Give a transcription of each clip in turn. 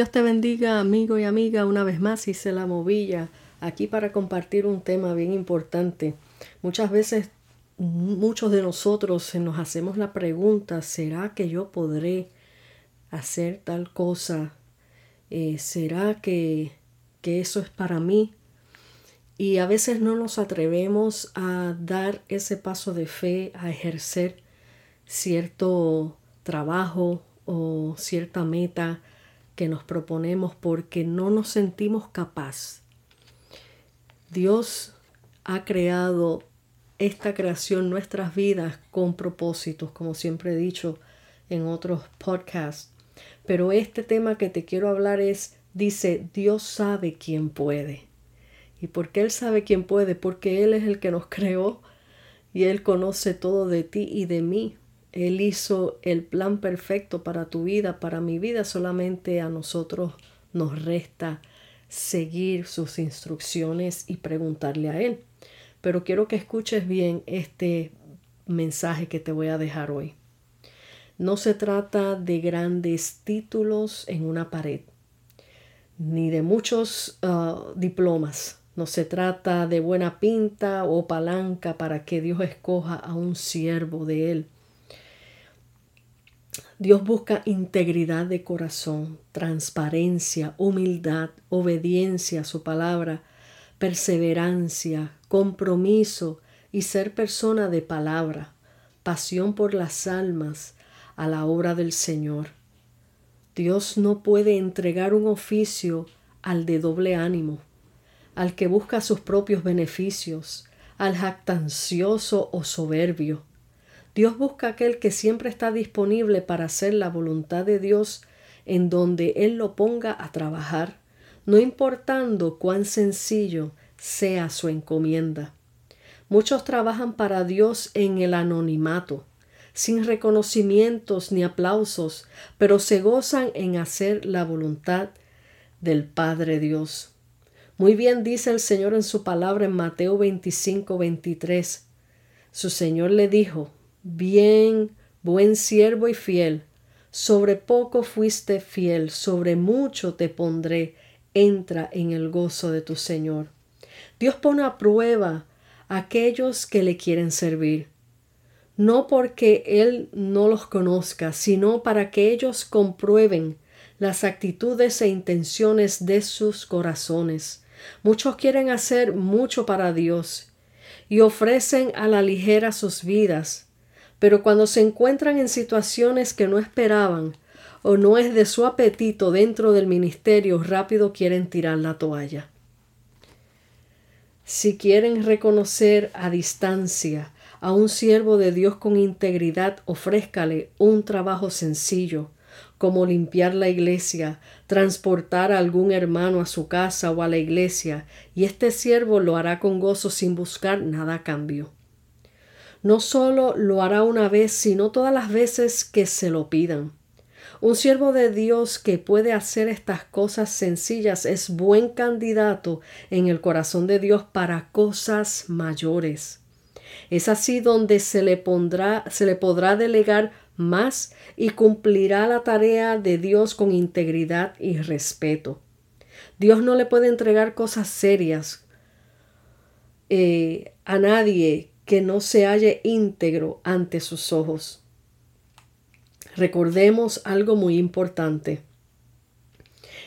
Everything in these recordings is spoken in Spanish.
Dios te bendiga, amigo y amiga. Una vez más hice la movilla aquí para compartir un tema bien importante. Muchas veces muchos de nosotros nos hacemos la pregunta, ¿será que yo podré hacer tal cosa? Eh, ¿Será que, que eso es para mí? Y a veces no nos atrevemos a dar ese paso de fe, a ejercer cierto trabajo o cierta meta que nos proponemos porque no nos sentimos capaz. Dios ha creado esta creación, nuestras vidas, con propósitos, como siempre he dicho en otros podcasts. Pero este tema que te quiero hablar es, dice, Dios sabe quién puede. ¿Y por qué Él sabe quién puede? Porque Él es el que nos creó y Él conoce todo de ti y de mí. Él hizo el plan perfecto para tu vida, para mi vida, solamente a nosotros nos resta seguir sus instrucciones y preguntarle a Él. Pero quiero que escuches bien este mensaje que te voy a dejar hoy. No se trata de grandes títulos en una pared, ni de muchos uh, diplomas. No se trata de buena pinta o palanca para que Dios escoja a un siervo de Él Dios busca integridad de corazón, transparencia, humildad, obediencia a su palabra, perseverancia, compromiso y ser persona de palabra, pasión por las almas a la obra del Señor. Dios no puede entregar un oficio al de doble ánimo, al que busca sus propios beneficios, al jactancioso o soberbio, Dios busca aquel que siempre está disponible para hacer la voluntad de Dios en donde Él lo ponga a trabajar, no importando cuán sencillo sea su encomienda. Muchos trabajan para Dios en el anonimato, sin reconocimientos ni aplausos, pero se gozan en hacer la voluntad del Padre Dios. Muy bien dice el Señor en su palabra en Mateo 25, 23. Su Señor le dijo, Bien, buen siervo y fiel, sobre poco fuiste fiel, sobre mucho te pondré, entra en el gozo de tu Señor. Dios pone a prueba a aquellos que le quieren servir, no porque Él no los conozca, sino para que ellos comprueben las actitudes e intenciones de sus corazones. Muchos quieren hacer mucho para Dios y ofrecen a la ligera sus vidas, pero cuando se encuentran en situaciones que no esperaban o no es de su apetito dentro del ministerio, rápido quieren tirar la toalla. Si quieren reconocer a distancia a un siervo de Dios con integridad, ofrézcale un trabajo sencillo, como limpiar la iglesia, transportar a algún hermano a su casa o a la iglesia, y este siervo lo hará con gozo sin buscar nada a cambio no solo lo hará una vez, sino todas las veces que se lo pidan. Un siervo de Dios que puede hacer estas cosas sencillas es buen candidato en el corazón de Dios para cosas mayores. Es así donde se le pondrá, se le podrá delegar más y cumplirá la tarea de Dios con integridad y respeto. Dios no le puede entregar cosas serias eh, a nadie que no se halle íntegro ante sus ojos. Recordemos algo muy importante.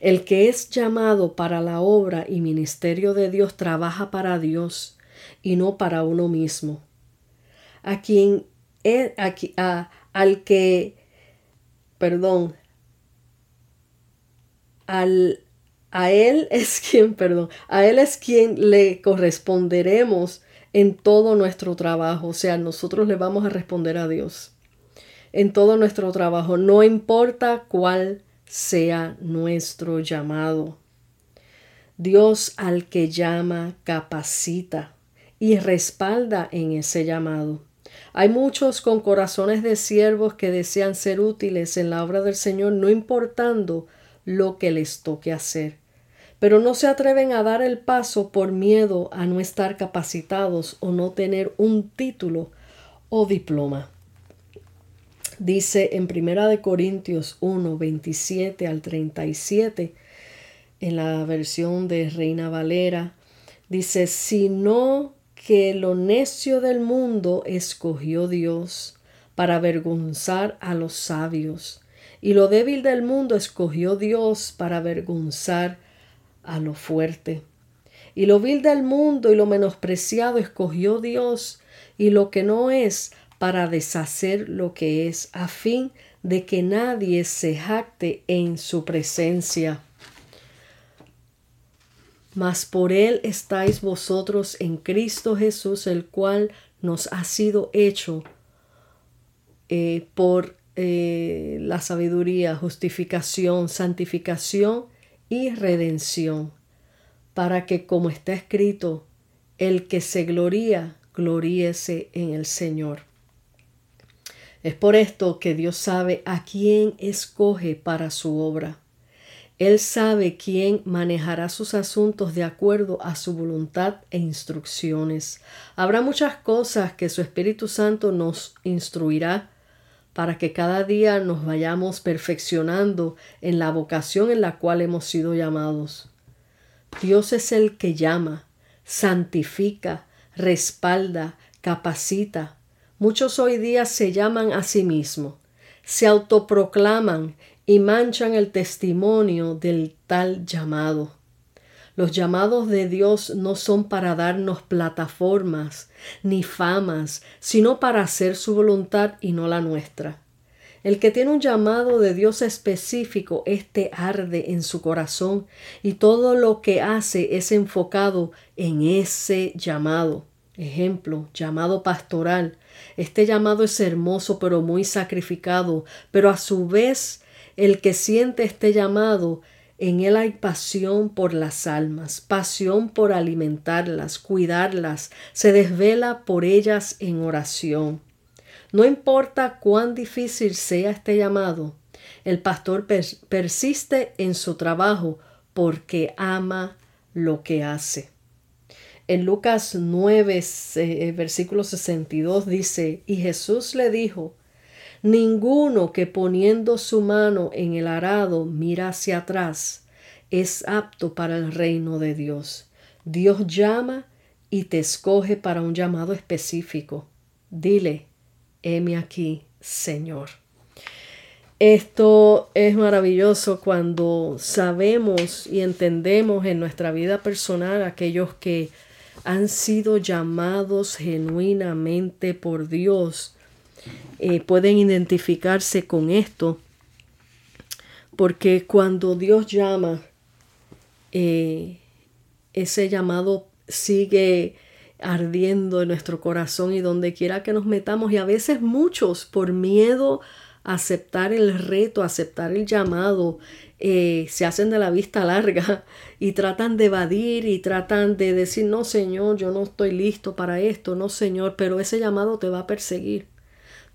El que es llamado para la obra y ministerio de Dios trabaja para Dios y no para uno mismo. A quien es, a, al que, perdón, al, a él es quien, perdón, a él es quien le corresponderemos en todo nuestro trabajo. O sea, nosotros le vamos a responder a Dios en todo nuestro trabajo, no importa cuál sea nuestro llamado. Dios al que llama capacita y respalda en ese llamado. Hay muchos con corazones de siervos que desean ser útiles en la obra del Señor, no importando lo que les toque hacer pero no se atreven a dar el paso por miedo a no estar capacitados o no tener un título o diploma. Dice en Primera de Corintios 1, 27 al 37, en la versión de Reina Valera, dice, sino que lo necio del mundo escogió Dios para avergonzar a los sabios, y lo débil del mundo escogió Dios para avergonzar a lo fuerte. Y lo vil del mundo y lo menospreciado escogió Dios, y lo que no es para deshacer lo que es, a fin de que nadie se jacte en su presencia. Mas por él estáis vosotros en Cristo Jesús, el cual nos ha sido hecho eh, por eh, la sabiduría, justificación, santificación y redención, para que, como está escrito, el que se gloría, gloríese en el Señor. Es por esto que Dios sabe a quién escoge para su obra. Él sabe quién manejará sus asuntos de acuerdo a su voluntad e instrucciones. Habrá muchas cosas que su Espíritu Santo nos instruirá para que cada día nos vayamos perfeccionando en la vocación en la cual hemos sido llamados. Dios es el que llama, santifica, respalda, capacita, Muchos hoy día se llaman a sí mismos, se autoproclaman y manchan el testimonio del tal llamado. Los llamados de Dios no son para darnos plataformas ni famas, sino para hacer su voluntad y no la nuestra. El que tiene un llamado de Dios específico, éste arde en su corazón y todo lo que hace es enfocado en ese llamado. Ejemplo, llamado pastoral. Este llamado es hermoso pero muy sacrificado, pero a su vez el que siente este llamado, en él hay pasión por las almas, pasión por alimentarlas, cuidarlas, se desvela por ellas en oración. No importa cuán difícil sea este llamado, el pastor persiste en su trabajo porque ama lo que hace. En Lucas 9, eh, versículo 62 dice, y Jesús le dijo, Ninguno que poniendo su mano en el arado mira hacia atrás es apto para el reino de Dios. Dios llama y te escoge para un llamado específico. Dile, heme aquí, Señor. Esto es maravilloso cuando sabemos y entendemos en nuestra vida personal aquellos que han sido llamados genuinamente por Dios. Eh, pueden identificarse con esto, porque cuando Dios llama, eh, ese llamado sigue ardiendo en nuestro corazón y donde quiera que nos metamos y a veces muchos por miedo a aceptar el reto, aceptar el llamado, eh, se hacen de la vista larga y tratan de evadir y tratan de decir, no Señor, yo no estoy listo para esto, no Señor, pero ese llamado te va a perseguir.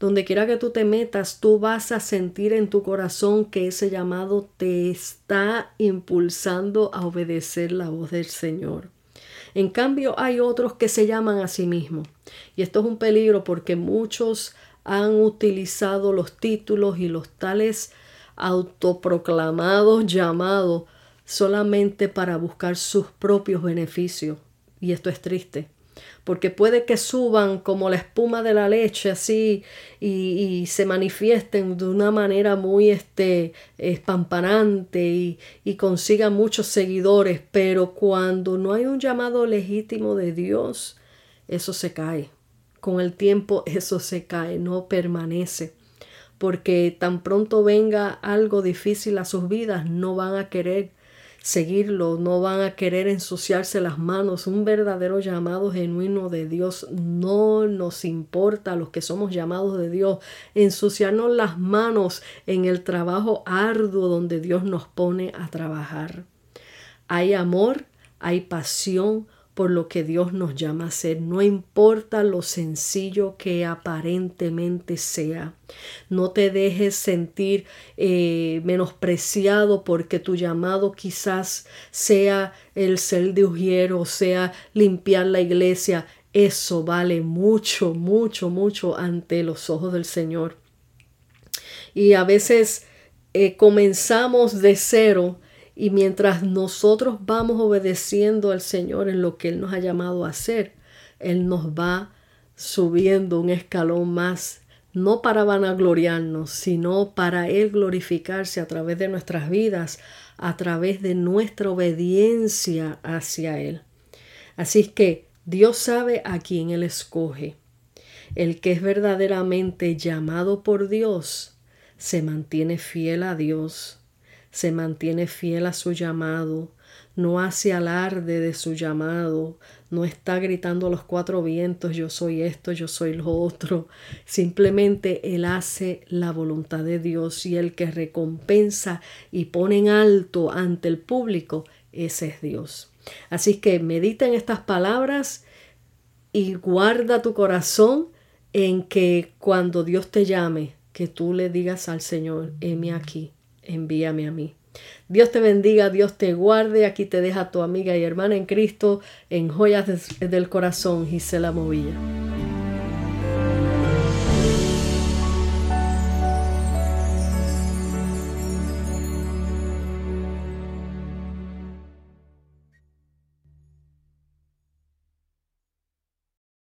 Donde quiera que tú te metas, tú vas a sentir en tu corazón que ese llamado te está impulsando a obedecer la voz del Señor. En cambio, hay otros que se llaman a sí mismos. Y esto es un peligro porque muchos han utilizado los títulos y los tales autoproclamados llamados solamente para buscar sus propios beneficios. Y esto es triste, porque puede que suban como la espuma de la leche así y, se manifiesten de una manera muy este, espampanante y, y consigan muchos seguidores, pero cuando no hay un llamado legítimo de Dios, eso se cae. Con el tiempo eso se cae, no permanece porque tan pronto venga algo difícil a sus vidas, no van a querer seguirlo, no van a querer ensuciarse las manos. Un verdadero llamado genuino de Dios no nos importa a los que somos llamados de Dios ensuciarnos las manos en el trabajo arduo donde Dios nos pone a trabajar. Hay amor, hay pasión, por lo que Dios nos llama a ser, no importa lo sencillo que aparentemente sea. No te dejes sentir eh, menospreciado porque tu llamado quizás sea el ser de Ujiero, sea limpiar la iglesia. Eso vale mucho, mucho, mucho ante los ojos del Señor. Y a veces eh, comenzamos de cero y mientras nosotros vamos obedeciendo al Señor en lo que Él nos ha llamado a hacer, Él nos va subiendo un escalón más, no para vanagloriarnos, sino para Él glorificarse a través de nuestras vidas, a través de nuestra obediencia hacia Él. Así que Dios sabe a quién Él escoge. El que es verdaderamente llamado por Dios se mantiene fiel a Dios, se mantiene fiel a su llamado, no hace alarde de su llamado, no está gritando a los cuatro vientos, yo soy esto, yo soy lo otro. Simplemente Él hace la voluntad de Dios y el que recompensa y pone en alto ante el público, ese es Dios. Así que medita en estas palabras y guarda tu corazón en que cuando Dios te llame, que tú le digas al Señor, heme aquí, envíame a mí. Dios te bendiga, Dios te guarde. Aquí te deja tu amiga y hermana en Cristo en Joyas del Corazón, Gisela Movilla.